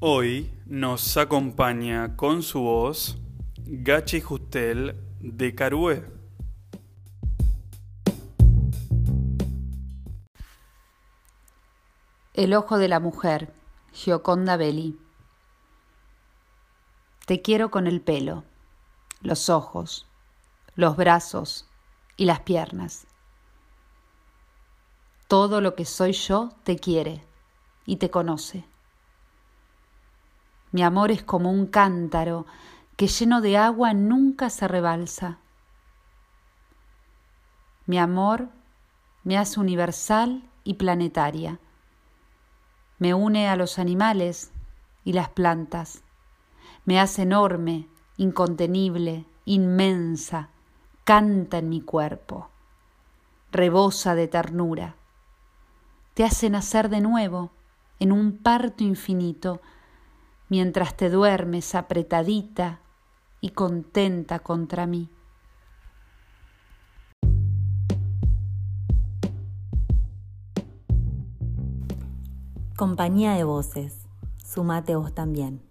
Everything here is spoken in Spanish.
Hoy nos acompaña con su voz Gachi Justel de Carué. El ojo de la mujer, Gioconda Belli. Te quiero con el pelo, los ojos, los brazos y las piernas. Todo lo que soy yo te quiere y te conoce. Mi amor es como un cántaro que lleno de agua nunca se rebalsa. Mi amor me hace universal y planetaria. Me une a los animales y las plantas. Me hace enorme, incontenible, inmensa. Canta en mi cuerpo. Rebosa de ternura. Te hace nacer de nuevo en un parto infinito mientras te duermes apretadita y contenta contra mí. Compañía de voces, sumate vos también.